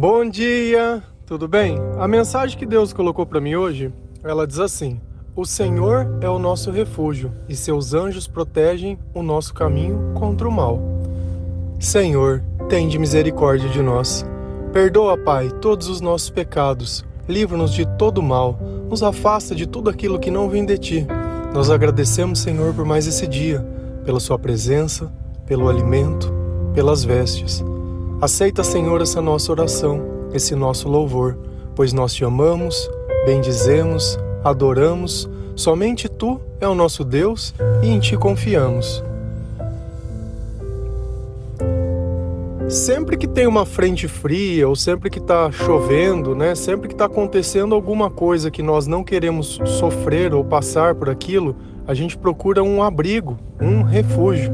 Bom dia, tudo bem? A mensagem que Deus colocou para mim hoje, ela diz assim: O Senhor é o nosso refúgio e seus anjos protegem o nosso caminho contra o mal. Senhor, tende misericórdia de nós. Perdoa, Pai, todos os nossos pecados. Livra-nos de todo mal. Nos afasta de tudo aquilo que não vem de ti. Nós agradecemos, Senhor, por mais esse dia, pela sua presença, pelo alimento, pelas vestes. Aceita, Senhor, essa nossa oração, esse nosso louvor, pois nós te amamos, bendizemos, adoramos, somente tu é o nosso Deus e em ti confiamos. Sempre que tem uma frente fria ou sempre que está chovendo, né, sempre que está acontecendo alguma coisa que nós não queremos sofrer ou passar por aquilo, a gente procura um abrigo, um refúgio.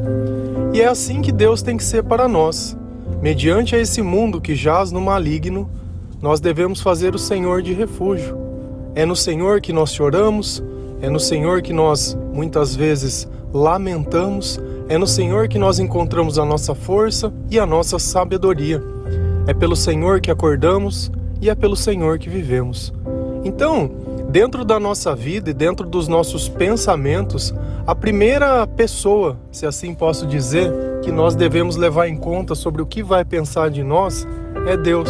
E é assim que Deus tem que ser para nós. Mediante a esse mundo que jaz no maligno, nós devemos fazer o Senhor de refúgio. É no Senhor que nós choramos, é no Senhor que nós muitas vezes lamentamos, é no Senhor que nós encontramos a nossa força e a nossa sabedoria. É pelo Senhor que acordamos e é pelo Senhor que vivemos. Então, dentro da nossa vida e dentro dos nossos pensamentos, a primeira pessoa, se assim posso dizer, que nós devemos levar em conta sobre o que vai pensar de nós é Deus.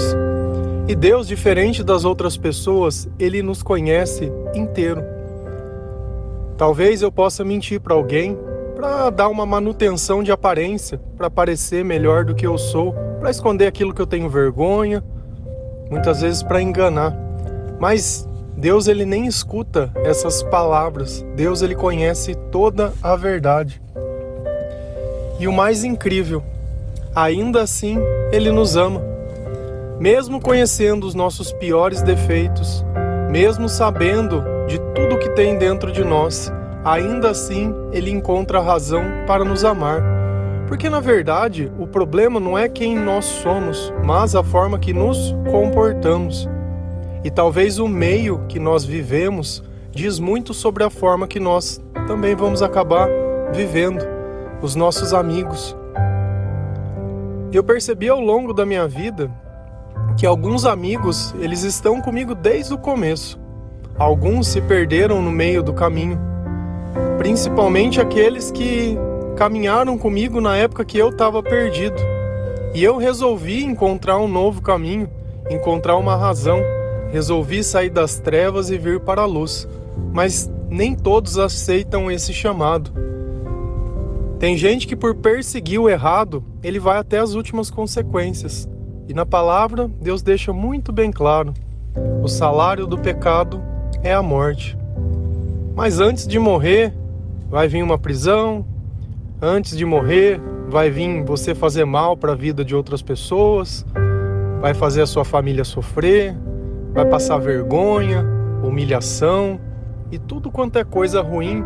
E Deus, diferente das outras pessoas, ele nos conhece inteiro. Talvez eu possa mentir para alguém para dar uma manutenção de aparência, para parecer melhor do que eu sou, para esconder aquilo que eu tenho vergonha, muitas vezes para enganar. Mas Deus ele nem escuta essas palavras. Deus ele conhece toda a verdade. E o mais incrível, ainda assim ele nos ama. Mesmo conhecendo os nossos piores defeitos, mesmo sabendo de tudo que tem dentro de nós, ainda assim ele encontra razão para nos amar. Porque na verdade, o problema não é quem nós somos, mas a forma que nos comportamos. E talvez o meio que nós vivemos diz muito sobre a forma que nós também vamos acabar vivendo, os nossos amigos. Eu percebi ao longo da minha vida que alguns amigos, eles estão comigo desde o começo. Alguns se perderam no meio do caminho, principalmente aqueles que caminharam comigo na época que eu estava perdido. E eu resolvi encontrar um novo caminho, encontrar uma razão resolvi sair das trevas e vir para a luz, mas nem todos aceitam esse chamado. Tem gente que, por perseguir o errado, ele vai até as últimas consequências. E na palavra, Deus deixa muito bem claro: o salário do pecado é a morte. Mas antes de morrer, vai vir uma prisão, antes de morrer, vai vir você fazer mal para a vida de outras pessoas, vai fazer a sua família sofrer, vai passar vergonha, humilhação e tudo quanto é coisa ruim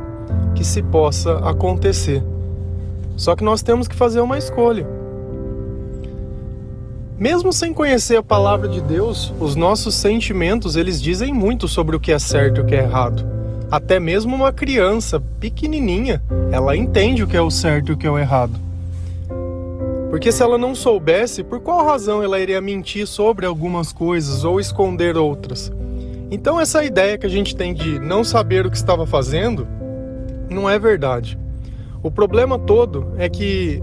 que se possa acontecer. Só que nós temos que fazer uma escolha. Mesmo sem conhecer a palavra de Deus, os nossos sentimentos, eles dizem muito sobre o que é certo e o que é errado. Até mesmo uma criança pequenininha, ela entende o que é o certo e o que é o errado. Porque se ela não soubesse, por qual razão ela iria mentir sobre algumas coisas ou esconder outras? Então, essa ideia que a gente tem de não saber o que estava fazendo não é verdade. O problema todo é que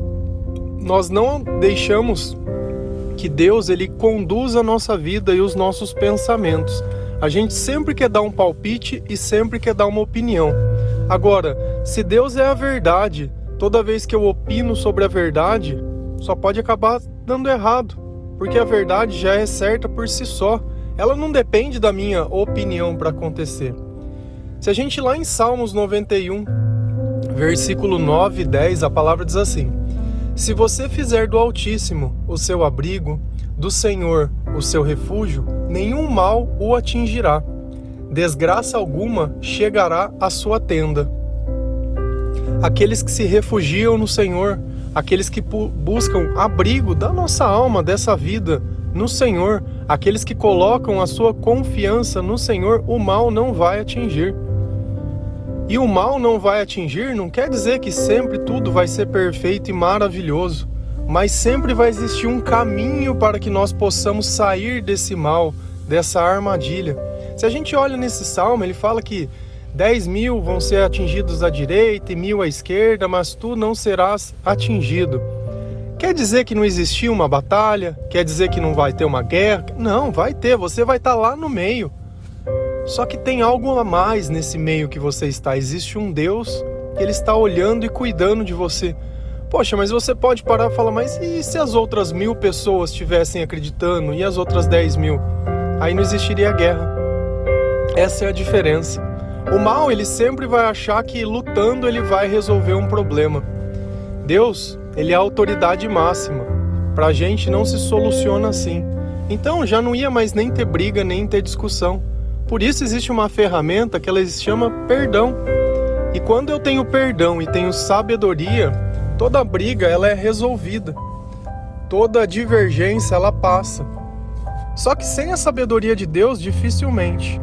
nós não deixamos que Deus ele conduza a nossa vida e os nossos pensamentos. A gente sempre quer dar um palpite e sempre quer dar uma opinião. Agora, se Deus é a verdade, toda vez que eu opino sobre a verdade, só pode acabar dando errado, porque a verdade já é certa por si só. Ela não depende da minha opinião para acontecer. Se a gente lá em Salmos 91, versículo 9 e 10, a palavra diz assim: Se você fizer do Altíssimo o seu abrigo, do Senhor o seu refúgio, nenhum mal o atingirá. Desgraça alguma chegará à sua tenda. Aqueles que se refugiam no Senhor aqueles que buscam abrigo da nossa alma, dessa vida, no Senhor, aqueles que colocam a sua confiança no Senhor, o mal não vai atingir. E o mal não vai atingir não quer dizer que sempre tudo vai ser perfeito e maravilhoso, mas sempre vai existir um caminho para que nós possamos sair desse mal, dessa armadilha. Se a gente olha nesse salmo, ele fala que 10 mil vão ser atingidos à direita e mil à esquerda, mas tu não serás atingido. Quer dizer que não existiu uma batalha? Quer dizer que não vai ter uma guerra? Não, vai ter, você vai estar lá no meio. Só que tem algo a mais nesse meio que você está. Existe um Deus que ele está olhando e cuidando de você. Poxa, mas você pode parar e falar, mas e se as outras mil pessoas estivessem acreditando e as outras dez mil? Aí não existiria guerra. Essa é a diferença. O mal, ele sempre vai achar que lutando ele vai resolver um problema. Deus, ele é a autoridade máxima. Para a gente não se soluciona assim. Então já não ia mais nem ter briga, nem ter discussão. Por isso existe uma ferramenta que ela se chama perdão. E quando eu tenho perdão e tenho sabedoria, toda briga ela é resolvida. Toda divergência ela passa. Só que sem a sabedoria de Deus, dificilmente.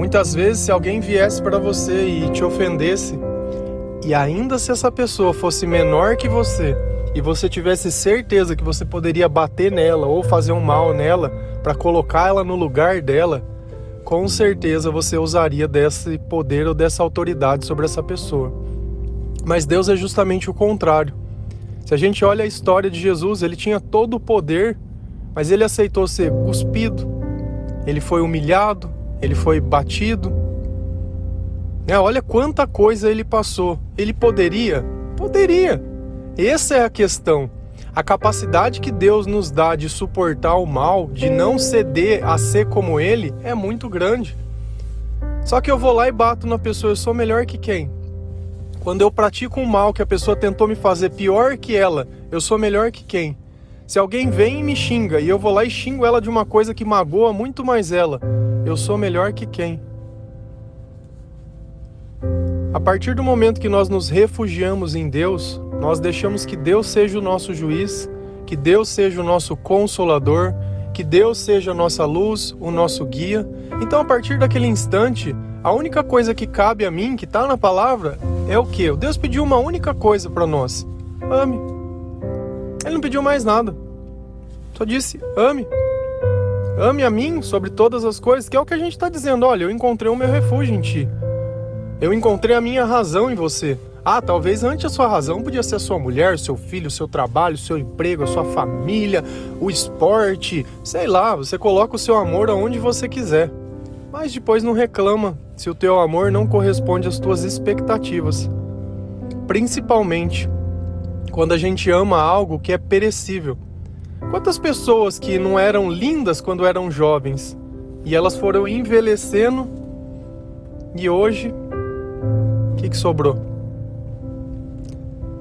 Muitas vezes, se alguém viesse para você e te ofendesse, e ainda se essa pessoa fosse menor que você, e você tivesse certeza que você poderia bater nela ou fazer um mal nela para colocar ela no lugar dela, com certeza você usaria desse poder ou dessa autoridade sobre essa pessoa. Mas Deus é justamente o contrário. Se a gente olha a história de Jesus, ele tinha todo o poder, mas ele aceitou ser cuspido, ele foi humilhado, ele foi batido. É, olha quanta coisa ele passou. Ele poderia? Poderia. Essa é a questão. A capacidade que Deus nos dá de suportar o mal, de não ceder a ser como Ele, é muito grande. Só que eu vou lá e bato na pessoa, eu sou melhor que quem? Quando eu pratico um mal que a pessoa tentou me fazer pior que ela, eu sou melhor que quem? Se alguém vem e me xinga e eu vou lá e xingo ela de uma coisa que magoa muito mais ela, eu sou melhor que quem? A partir do momento que nós nos refugiamos em Deus, nós deixamos que Deus seja o nosso juiz, que Deus seja o nosso consolador, que Deus seja a nossa luz, o nosso guia. Então, a partir daquele instante, a única coisa que cabe a mim, que está na palavra, é o que? Deus pediu uma única coisa para nós: ame. Ele não pediu mais nada. Só disse: ame. Ame a mim sobre todas as coisas, que é o que a gente está dizendo. Olha, eu encontrei o meu refúgio em ti. Eu encontrei a minha razão em você. Ah, talvez antes a sua razão podia ser a sua mulher, seu filho, seu trabalho, seu emprego, a sua família, o esporte, sei lá, você coloca o seu amor aonde você quiser. Mas depois não reclama se o teu amor não corresponde às tuas expectativas. Principalmente quando a gente ama algo que é perecível. Quantas pessoas que não eram lindas quando eram jovens e elas foram envelhecendo e hoje o que, que sobrou?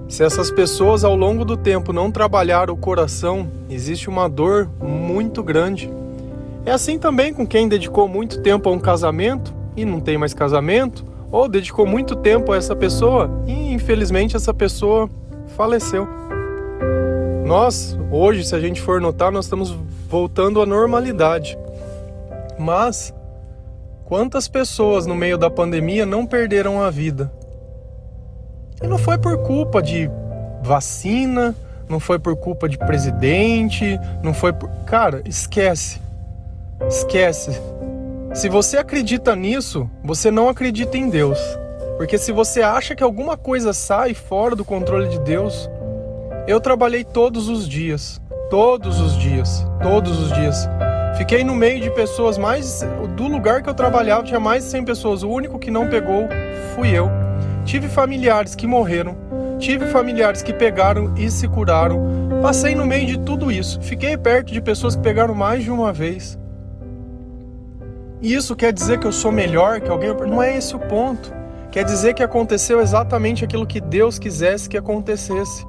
Se essas pessoas ao longo do tempo não trabalhar o coração, existe uma dor muito grande. É assim também com quem dedicou muito tempo a um casamento e não tem mais casamento, ou dedicou muito tempo a essa pessoa e infelizmente essa pessoa faleceu. Nós, hoje, se a gente for notar, nós estamos voltando à normalidade. Mas quantas pessoas no meio da pandemia não perderam a vida? E não foi por culpa de vacina, não foi por culpa de presidente, não foi por. Cara, esquece. Esquece. Se você acredita nisso, você não acredita em Deus. Porque se você acha que alguma coisa sai fora do controle de Deus, eu trabalhei todos os dias, todos os dias, todos os dias. Fiquei no meio de pessoas mais do lugar que eu trabalhava tinha mais de 100 pessoas. O único que não pegou fui eu. Tive familiares que morreram, tive familiares que pegaram e se curaram. Passei no meio de tudo isso. Fiquei perto de pessoas que pegaram mais de uma vez. E isso quer dizer que eu sou melhor que alguém? Não é esse o ponto. Quer dizer que aconteceu exatamente aquilo que Deus quisesse que acontecesse.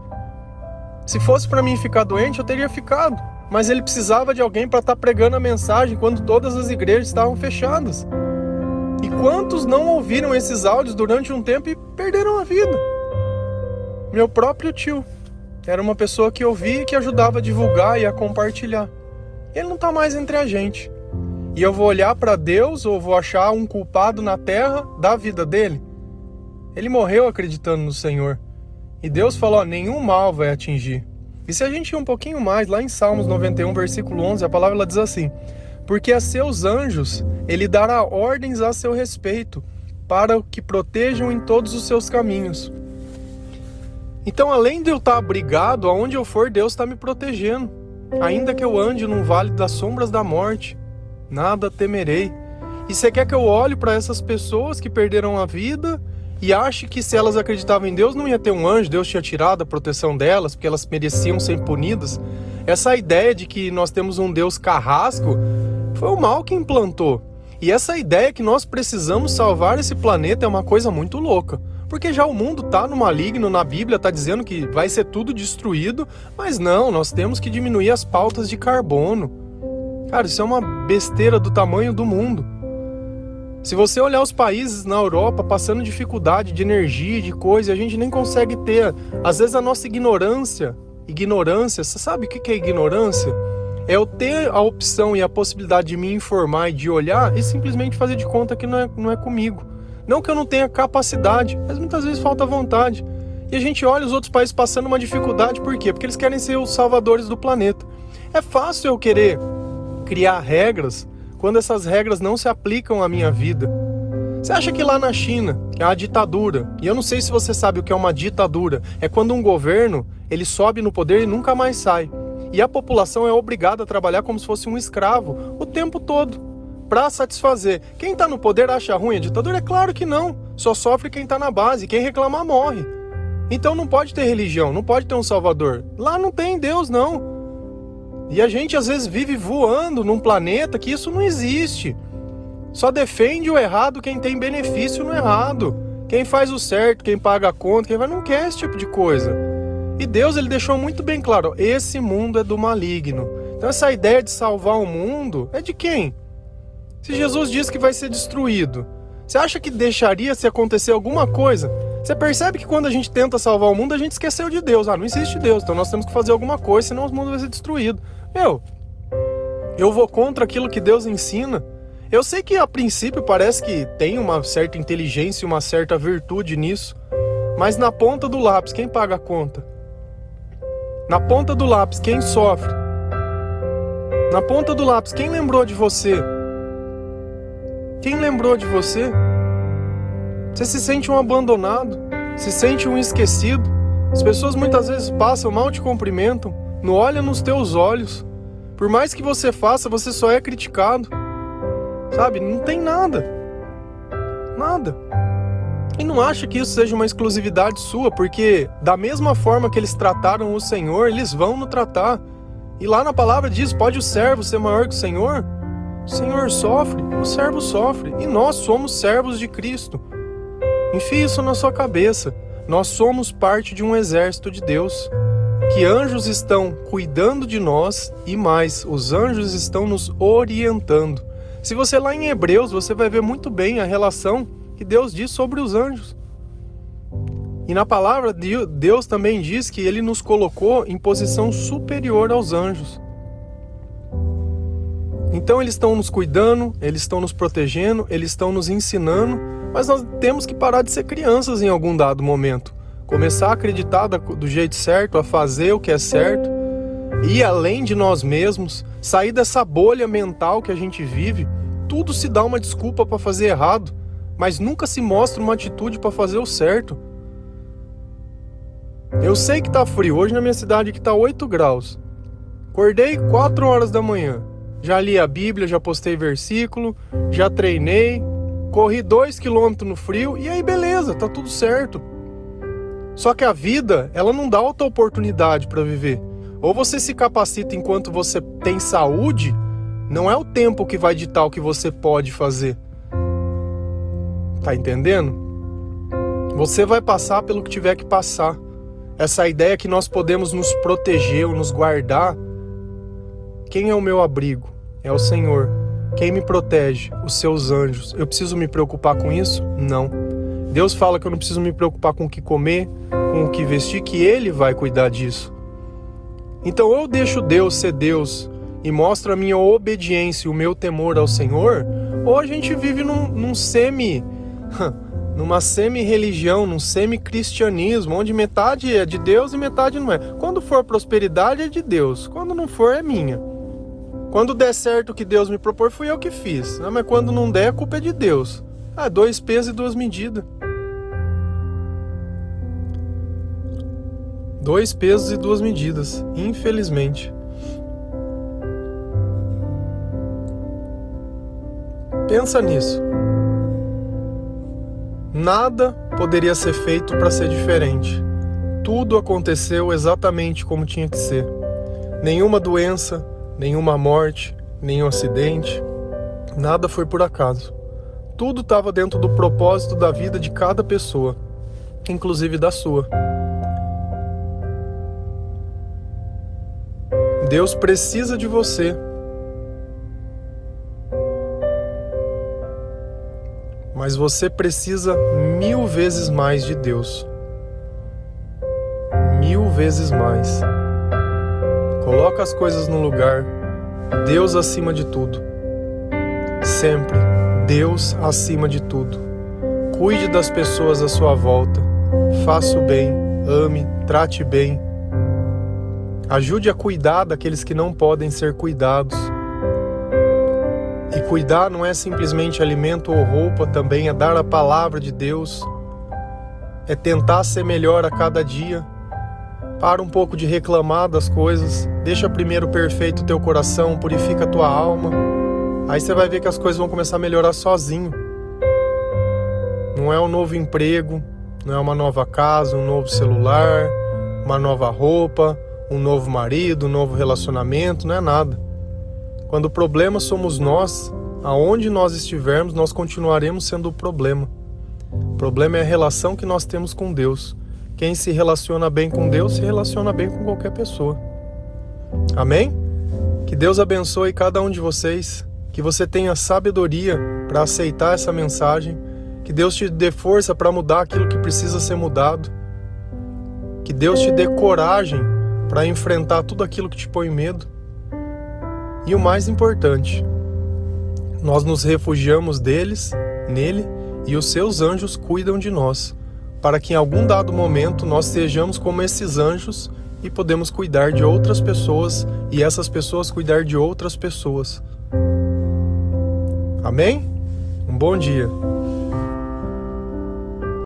Se fosse para mim ficar doente, eu teria ficado. Mas ele precisava de alguém para estar tá pregando a mensagem quando todas as igrejas estavam fechadas. E quantos não ouviram esses áudios durante um tempo e perderam a vida? Meu próprio tio era uma pessoa que ouvia e que ajudava a divulgar e a compartilhar. Ele não está mais entre a gente. E eu vou olhar para Deus ou vou achar um culpado na terra da vida dele? Ele morreu acreditando no Senhor. E Deus falou: nenhum mal vai atingir. E se a gente ir um pouquinho mais, lá em Salmos 91, versículo 11, a palavra ela diz assim: Porque a seus anjos ele dará ordens a seu respeito, para que protejam em todos os seus caminhos. Então, além de eu estar abrigado, aonde eu for, Deus está me protegendo. Ainda que eu ande num vale das sombras da morte, nada temerei. E você quer que eu olhe para essas pessoas que perderam a vida e ache que se elas acreditavam em Deus não ia ter um anjo, Deus tinha tirado a proteção delas, porque elas mereciam ser punidas? Essa ideia de que nós temos um Deus carrasco foi o mal que implantou. E essa ideia que nós precisamos salvar esse planeta é uma coisa muito louca. Porque já o mundo está no maligno, na Bíblia está dizendo que vai ser tudo destruído, mas não, nós temos que diminuir as pautas de carbono. Cara, isso é uma besteira do tamanho do mundo. Se você olhar os países na Europa passando dificuldade de energia, de coisa, a gente nem consegue ter. Às vezes a nossa ignorância, ignorância, você sabe o que é ignorância? É eu ter a opção e a possibilidade de me informar e de olhar e simplesmente fazer de conta que não é, não é comigo. Não que eu não tenha capacidade, mas muitas vezes falta vontade. E a gente olha os outros países passando uma dificuldade, por quê? Porque eles querem ser os salvadores do planeta. É fácil eu querer criar regras quando essas regras não se aplicam à minha vida. Você acha que lá na China, que é a ditadura, e eu não sei se você sabe o que é uma ditadura, é quando um governo ele sobe no poder e nunca mais sai. E a população é obrigada a trabalhar como se fosse um escravo o tempo todo para satisfazer. Quem está no poder acha ruim a ditadura? É claro que não. Só sofre quem está na base. Quem reclamar morre. Então não pode ter religião, não pode ter um salvador. Lá não tem Deus, não. E a gente às vezes vive voando num planeta que isso não existe. Só defende o errado quem tem benefício no errado. Quem faz o certo, quem paga a conta, quem vai não quer esse tipo de coisa. E Deus ele deixou muito bem claro, esse mundo é do maligno. Então essa ideia de salvar o mundo é de quem? Se Jesus diz que vai ser destruído, você acha que deixaria se acontecer alguma coisa? Você percebe que quando a gente tenta salvar o mundo, a gente esqueceu de Deus. Ah, não existe Deus, então nós temos que fazer alguma coisa, senão o mundo vai ser destruído. Meu, eu vou contra aquilo que Deus ensina. Eu sei que a princípio parece que tem uma certa inteligência e uma certa virtude nisso, mas na ponta do lápis, quem paga a conta? Na ponta do lápis, quem sofre? Na ponta do lápis, quem lembrou de você? Quem lembrou de você? Você se sente um abandonado, se sente um esquecido. As pessoas muitas vezes passam, mal te cumprimentam, não olham nos teus olhos. Por mais que você faça, você só é criticado. Sabe? Não tem nada. Nada. E não acha que isso seja uma exclusividade sua, porque da mesma forma que eles trataram o Senhor, eles vão no tratar. E lá na palavra diz: pode o servo ser maior que o Senhor? O Senhor sofre, o servo sofre, e nós somos servos de Cristo. Enfie isso na sua cabeça. Nós somos parte de um exército de Deus. Que anjos estão cuidando de nós e mais, os anjos estão nos orientando. Se você lá em Hebreus, você vai ver muito bem a relação que Deus diz sobre os anjos. E na palavra Deus também diz que ele nos colocou em posição superior aos anjos. Então eles estão nos cuidando, eles estão nos protegendo, eles estão nos ensinando, mas nós temos que parar de ser crianças em algum dado momento. Começar a acreditar do jeito certo, a fazer o que é certo, ir além de nós mesmos, sair dessa bolha mental que a gente vive. Tudo se dá uma desculpa para fazer errado, mas nunca se mostra uma atitude para fazer o certo. Eu sei que tá frio, hoje na minha cidade que tá 8 graus. Acordei 4 horas da manhã. Já li a Bíblia, já postei versículo, já treinei, corri dois quilômetros no frio e aí beleza, tá tudo certo. Só que a vida, ela não dá outra oportunidade para viver. Ou você se capacita enquanto você tem saúde, não é o tempo que vai ditar o que você pode fazer. Tá entendendo? Você vai passar pelo que tiver que passar. Essa ideia que nós podemos nos proteger ou nos guardar quem é o meu abrigo? É o Senhor. Quem me protege? Os seus anjos. Eu preciso me preocupar com isso? Não. Deus fala que eu não preciso me preocupar com o que comer, com o que vestir, que Ele vai cuidar disso. Então, eu deixo Deus ser Deus e mostro a minha obediência e o meu temor ao Senhor, ou a gente vive num, num semi. numa semi-religião, num semi-cristianismo, onde metade é de Deus e metade não é. Quando for prosperidade é de Deus, quando não for é minha. Quando der certo o que Deus me propor, fui eu que fiz. Né? Mas quando não der, a culpa é de Deus. Ah, dois pesos e duas medidas. Dois pesos e duas medidas, infelizmente. Pensa nisso. Nada poderia ser feito para ser diferente. Tudo aconteceu exatamente como tinha que ser. Nenhuma doença, nenhuma morte, nenhum acidente, nada foi por acaso. Tudo estava dentro do propósito da vida de cada pessoa, inclusive da sua. Deus precisa de você. Mas você precisa mil vezes mais de Deus. Mil vezes mais. Coloca as coisas no lugar. Deus acima de tudo. Sempre Deus acima de tudo. Cuide das pessoas à sua volta. Faça o bem, ame, trate bem Ajude a cuidar daqueles que não podem ser cuidados. E cuidar não é simplesmente alimento ou roupa, também é dar a palavra de Deus, é tentar ser melhor a cada dia. Para um pouco de reclamar das coisas, deixa primeiro perfeito o teu coração, purifica tua alma. Aí você vai ver que as coisas vão começar a melhorar sozinho. Não é um novo emprego, não é uma nova casa, um novo celular, uma nova roupa, um novo marido, um novo relacionamento, não é nada. Quando o problema somos nós, aonde nós estivermos, nós continuaremos sendo o problema. O problema é a relação que nós temos com Deus. Quem se relaciona bem com Deus se relaciona bem com qualquer pessoa. Amém? Que Deus abençoe cada um de vocês, que você tenha sabedoria para aceitar essa mensagem, que Deus te dê força para mudar aquilo que precisa ser mudado, que Deus te dê coragem para enfrentar tudo aquilo que te põe medo. E o mais importante, nós nos refugiamos deles, nele, e os seus anjos cuidam de nós, para que em algum dado momento nós sejamos como esses anjos e podemos cuidar de outras pessoas e essas pessoas cuidar de outras pessoas. Amém? Um bom dia.